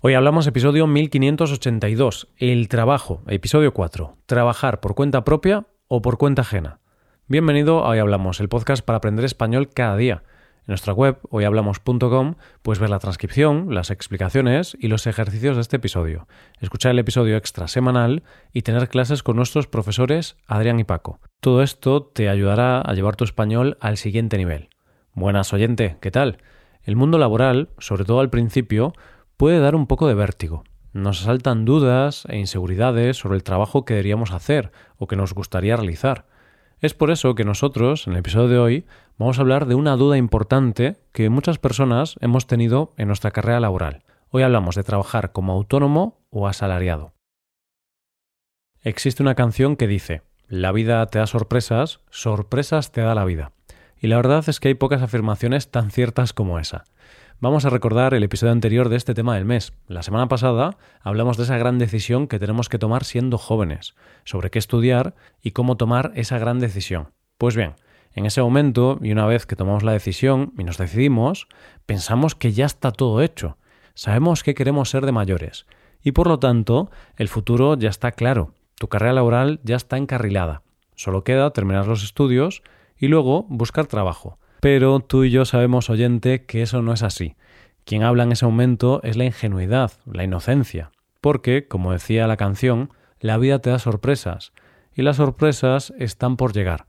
Hoy hablamos episodio 1582, el trabajo, episodio 4, trabajar por cuenta propia o por cuenta ajena. Bienvenido a Hoy Hablamos, el podcast para aprender español cada día. En nuestra web, hoyhablamos.com, puedes ver la transcripción, las explicaciones y los ejercicios de este episodio, escuchar el episodio extra semanal y tener clases con nuestros profesores Adrián y Paco. Todo esto te ayudará a llevar tu español al siguiente nivel. Buenas oyente, ¿qué tal? El mundo laboral, sobre todo al principio, puede dar un poco de vértigo. Nos asaltan dudas e inseguridades sobre el trabajo que deberíamos hacer o que nos gustaría realizar. Es por eso que nosotros, en el episodio de hoy, vamos a hablar de una duda importante que muchas personas hemos tenido en nuestra carrera laboral. Hoy hablamos de trabajar como autónomo o asalariado. Existe una canción que dice, la vida te da sorpresas, sorpresas te da la vida. Y la verdad es que hay pocas afirmaciones tan ciertas como esa. Vamos a recordar el episodio anterior de este tema del mes. La semana pasada hablamos de esa gran decisión que tenemos que tomar siendo jóvenes, sobre qué estudiar y cómo tomar esa gran decisión. Pues bien, en ese momento, y una vez que tomamos la decisión y nos decidimos, pensamos que ya está todo hecho. Sabemos qué queremos ser de mayores. Y por lo tanto, el futuro ya está claro. Tu carrera laboral ya está encarrilada. Solo queda terminar los estudios y luego buscar trabajo. Pero tú y yo sabemos, oyente, que eso no es así. Quien habla en ese momento es la ingenuidad, la inocencia. Porque, como decía la canción, la vida te da sorpresas, y las sorpresas están por llegar.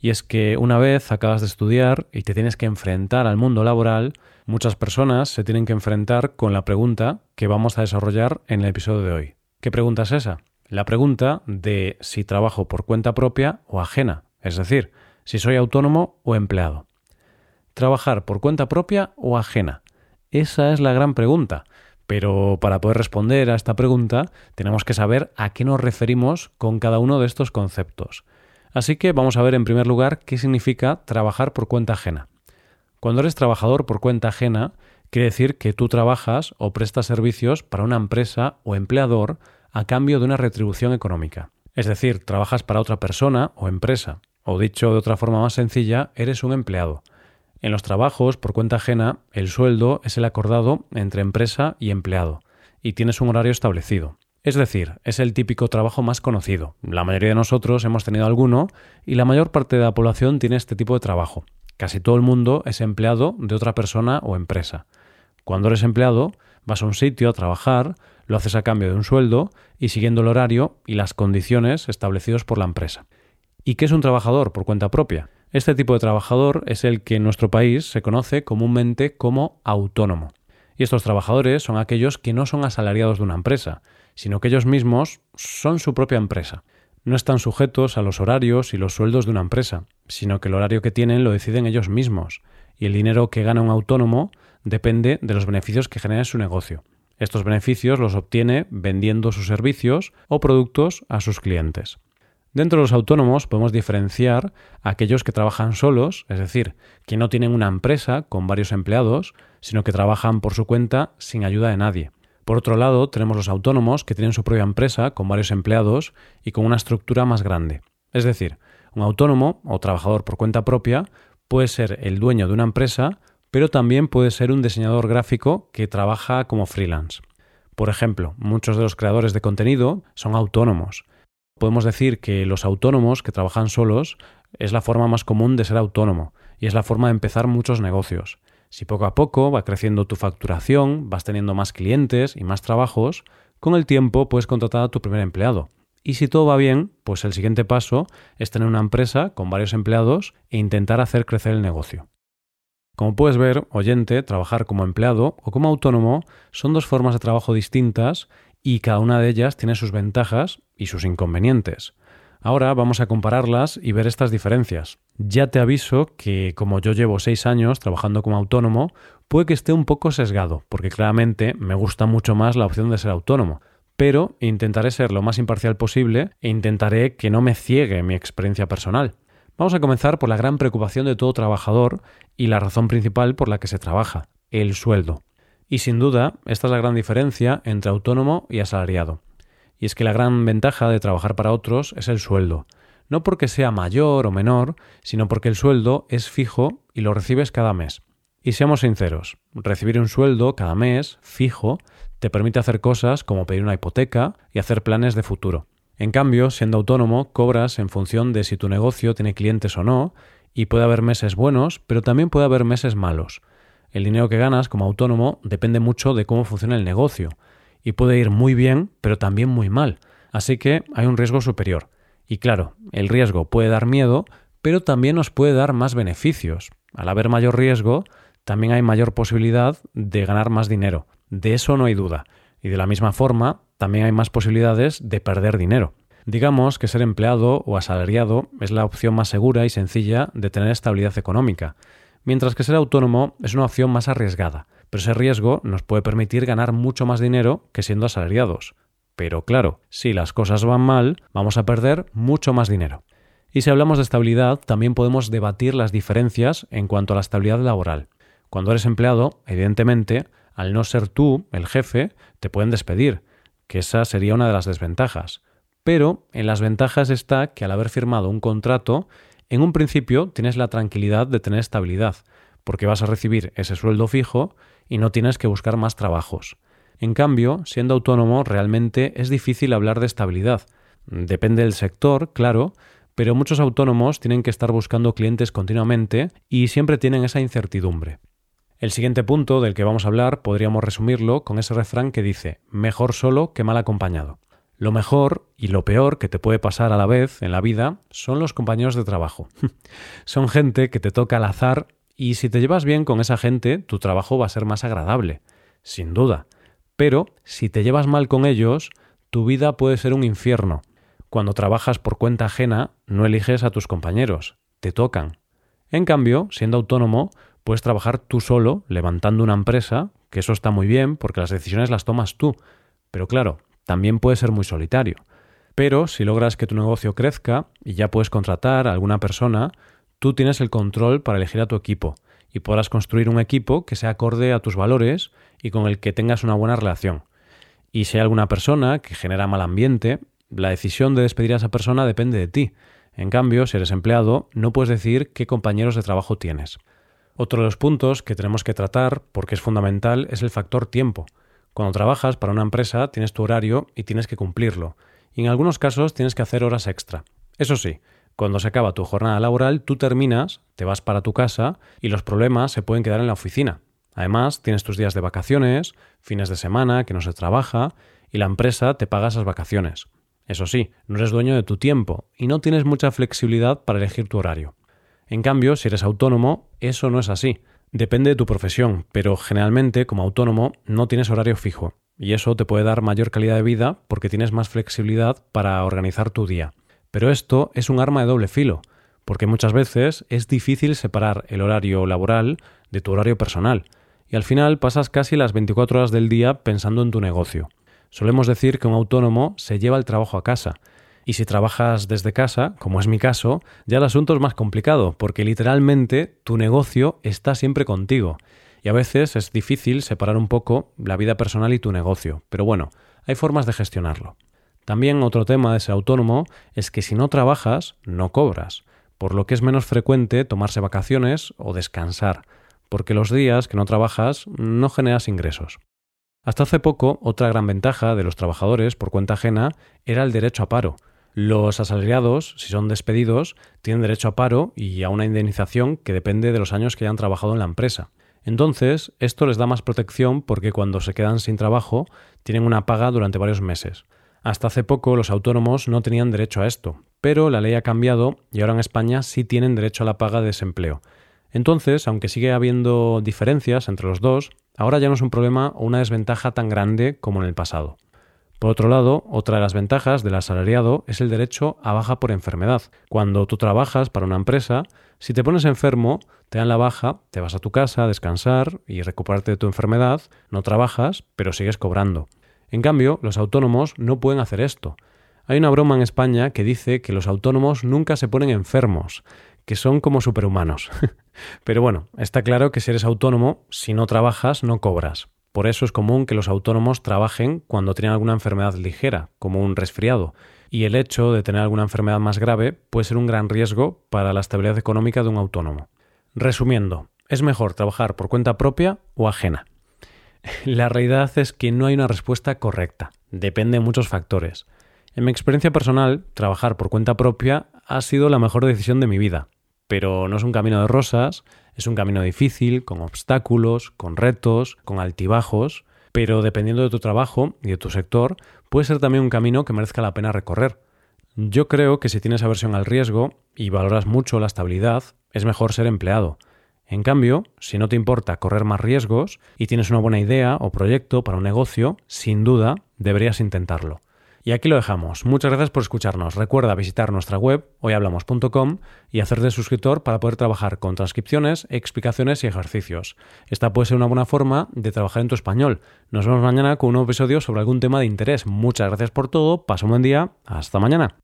Y es que una vez acabas de estudiar y te tienes que enfrentar al mundo laboral, muchas personas se tienen que enfrentar con la pregunta que vamos a desarrollar en el episodio de hoy. ¿Qué pregunta es esa? La pregunta de si trabajo por cuenta propia o ajena, es decir, si soy autónomo o empleado trabajar por cuenta propia o ajena? Esa es la gran pregunta. Pero para poder responder a esta pregunta tenemos que saber a qué nos referimos con cada uno de estos conceptos. Así que vamos a ver en primer lugar qué significa trabajar por cuenta ajena. Cuando eres trabajador por cuenta ajena, quiere decir que tú trabajas o prestas servicios para una empresa o empleador a cambio de una retribución económica. Es decir, trabajas para otra persona o empresa. O dicho de otra forma más sencilla, eres un empleado. En los trabajos por cuenta ajena, el sueldo es el acordado entre empresa y empleado, y tienes un horario establecido. Es decir, es el típico trabajo más conocido. La mayoría de nosotros hemos tenido alguno y la mayor parte de la población tiene este tipo de trabajo. Casi todo el mundo es empleado de otra persona o empresa. Cuando eres empleado, vas a un sitio a trabajar, lo haces a cambio de un sueldo y siguiendo el horario y las condiciones establecidos por la empresa. ¿Y qué es un trabajador por cuenta propia? Este tipo de trabajador es el que en nuestro país se conoce comúnmente como autónomo. Y estos trabajadores son aquellos que no son asalariados de una empresa, sino que ellos mismos son su propia empresa. No están sujetos a los horarios y los sueldos de una empresa, sino que el horario que tienen lo deciden ellos mismos, y el dinero que gana un autónomo depende de los beneficios que genera su negocio. Estos beneficios los obtiene vendiendo sus servicios o productos a sus clientes. Dentro de los autónomos podemos diferenciar a aquellos que trabajan solos, es decir, que no tienen una empresa con varios empleados, sino que trabajan por su cuenta sin ayuda de nadie. Por otro lado, tenemos los autónomos que tienen su propia empresa con varios empleados y con una estructura más grande. Es decir, un autónomo o trabajador por cuenta propia puede ser el dueño de una empresa, pero también puede ser un diseñador gráfico que trabaja como freelance. Por ejemplo, muchos de los creadores de contenido son autónomos podemos decir que los autónomos que trabajan solos es la forma más común de ser autónomo y es la forma de empezar muchos negocios. Si poco a poco va creciendo tu facturación, vas teniendo más clientes y más trabajos, con el tiempo puedes contratar a tu primer empleado. Y si todo va bien, pues el siguiente paso es tener una empresa con varios empleados e intentar hacer crecer el negocio. Como puedes ver, oyente, trabajar como empleado o como autónomo son dos formas de trabajo distintas y cada una de ellas tiene sus ventajas y sus inconvenientes. Ahora vamos a compararlas y ver estas diferencias. Ya te aviso que como yo llevo seis años trabajando como autónomo, puede que esté un poco sesgado, porque claramente me gusta mucho más la opción de ser autónomo, pero intentaré ser lo más imparcial posible e intentaré que no me ciegue mi experiencia personal. Vamos a comenzar por la gran preocupación de todo trabajador y la razón principal por la que se trabaja, el sueldo. Y sin duda, esta es la gran diferencia entre autónomo y asalariado. Y es que la gran ventaja de trabajar para otros es el sueldo. No porque sea mayor o menor, sino porque el sueldo es fijo y lo recibes cada mes. Y seamos sinceros, recibir un sueldo cada mes, fijo, Te permite hacer cosas como pedir una hipoteca y hacer planes de futuro. En cambio, siendo autónomo, cobras en función de si tu negocio tiene clientes o no, y puede haber meses buenos, pero también puede haber meses malos. El dinero que ganas como autónomo depende mucho de cómo funciona el negocio, y puede ir muy bien, pero también muy mal. Así que hay un riesgo superior. Y claro, el riesgo puede dar miedo, pero también nos puede dar más beneficios. Al haber mayor riesgo, también hay mayor posibilidad de ganar más dinero. De eso no hay duda. Y de la misma forma, también hay más posibilidades de perder dinero. Digamos que ser empleado o asalariado es la opción más segura y sencilla de tener estabilidad económica, mientras que ser autónomo es una opción más arriesgada, pero ese riesgo nos puede permitir ganar mucho más dinero que siendo asalariados. Pero claro, si las cosas van mal, vamos a perder mucho más dinero. Y si hablamos de estabilidad, también podemos debatir las diferencias en cuanto a la estabilidad laboral. Cuando eres empleado, evidentemente, al no ser tú el jefe, te pueden despedir, que esa sería una de las desventajas. Pero en las ventajas está que al haber firmado un contrato, en un principio tienes la tranquilidad de tener estabilidad, porque vas a recibir ese sueldo fijo y no tienes que buscar más trabajos. En cambio, siendo autónomo realmente es difícil hablar de estabilidad. Depende del sector, claro, pero muchos autónomos tienen que estar buscando clientes continuamente y siempre tienen esa incertidumbre. El siguiente punto del que vamos a hablar podríamos resumirlo con ese refrán que dice mejor solo que mal acompañado. Lo mejor y lo peor que te puede pasar a la vez en la vida son los compañeros de trabajo. son gente que te toca al azar y si te llevas bien con esa gente, tu trabajo va a ser más agradable, sin duda. Pero si te llevas mal con ellos, tu vida puede ser un infierno. Cuando trabajas por cuenta ajena, no eliges a tus compañeros, te tocan. En cambio, siendo autónomo, Puedes trabajar tú solo, levantando una empresa, que eso está muy bien porque las decisiones las tomas tú. Pero claro, también puede ser muy solitario. Pero si logras que tu negocio crezca y ya puedes contratar a alguna persona, tú tienes el control para elegir a tu equipo y podrás construir un equipo que sea acorde a tus valores y con el que tengas una buena relación. Y si hay alguna persona que genera mal ambiente, la decisión de despedir a esa persona depende de ti. En cambio, si eres empleado, no puedes decir qué compañeros de trabajo tienes. Otro de los puntos que tenemos que tratar, porque es fundamental, es el factor tiempo. Cuando trabajas para una empresa tienes tu horario y tienes que cumplirlo. Y en algunos casos tienes que hacer horas extra. Eso sí, cuando se acaba tu jornada laboral, tú terminas, te vas para tu casa y los problemas se pueden quedar en la oficina. Además, tienes tus días de vacaciones, fines de semana que no se trabaja y la empresa te paga esas vacaciones. Eso sí, no eres dueño de tu tiempo y no tienes mucha flexibilidad para elegir tu horario. En cambio, si eres autónomo, eso no es así. Depende de tu profesión, pero generalmente como autónomo no tienes horario fijo, y eso te puede dar mayor calidad de vida porque tienes más flexibilidad para organizar tu día. Pero esto es un arma de doble filo, porque muchas veces es difícil separar el horario laboral de tu horario personal, y al final pasas casi las 24 horas del día pensando en tu negocio. Solemos decir que un autónomo se lleva el trabajo a casa, y si trabajas desde casa, como es mi caso, ya el asunto es más complicado, porque literalmente tu negocio está siempre contigo. Y a veces es difícil separar un poco la vida personal y tu negocio, pero bueno, hay formas de gestionarlo. También otro tema de ser autónomo es que si no trabajas, no cobras, por lo que es menos frecuente tomarse vacaciones o descansar, porque los días que no trabajas no generas ingresos. Hasta hace poco, otra gran ventaja de los trabajadores por cuenta ajena era el derecho a paro, los asalariados, si son despedidos, tienen derecho a paro y a una indemnización que depende de los años que hayan trabajado en la empresa. Entonces, esto les da más protección porque cuando se quedan sin trabajo tienen una paga durante varios meses. Hasta hace poco los autónomos no tenían derecho a esto, pero la ley ha cambiado y ahora en España sí tienen derecho a la paga de desempleo. Entonces, aunque sigue habiendo diferencias entre los dos, ahora ya no es un problema o una desventaja tan grande como en el pasado. Por otro lado, otra de las ventajas del asalariado es el derecho a baja por enfermedad. Cuando tú trabajas para una empresa, si te pones enfermo, te dan la baja, te vas a tu casa a descansar y recuperarte de tu enfermedad, no trabajas, pero sigues cobrando. En cambio, los autónomos no pueden hacer esto. Hay una broma en España que dice que los autónomos nunca se ponen enfermos, que son como superhumanos. pero bueno, está claro que si eres autónomo, si no trabajas, no cobras. Por eso es común que los autónomos trabajen cuando tienen alguna enfermedad ligera, como un resfriado, y el hecho de tener alguna enfermedad más grave puede ser un gran riesgo para la estabilidad económica de un autónomo. Resumiendo, es mejor trabajar por cuenta propia o ajena. La realidad es que no hay una respuesta correcta. Depende de muchos factores. En mi experiencia personal, trabajar por cuenta propia ha sido la mejor decisión de mi vida. Pero no es un camino de rosas, es un camino difícil, con obstáculos, con retos, con altibajos, pero dependiendo de tu trabajo y de tu sector, puede ser también un camino que merezca la pena recorrer. Yo creo que si tienes aversión al riesgo y valoras mucho la estabilidad, es mejor ser empleado. En cambio, si no te importa correr más riesgos y tienes una buena idea o proyecto para un negocio, sin duda deberías intentarlo. Y aquí lo dejamos. Muchas gracias por escucharnos. Recuerda visitar nuestra web hoyhablamos.com y hacerte suscriptor para poder trabajar con transcripciones, explicaciones y ejercicios. Esta puede ser una buena forma de trabajar en tu español. Nos vemos mañana con un nuevo episodio sobre algún tema de interés. Muchas gracias por todo. Pasa un buen día. Hasta mañana.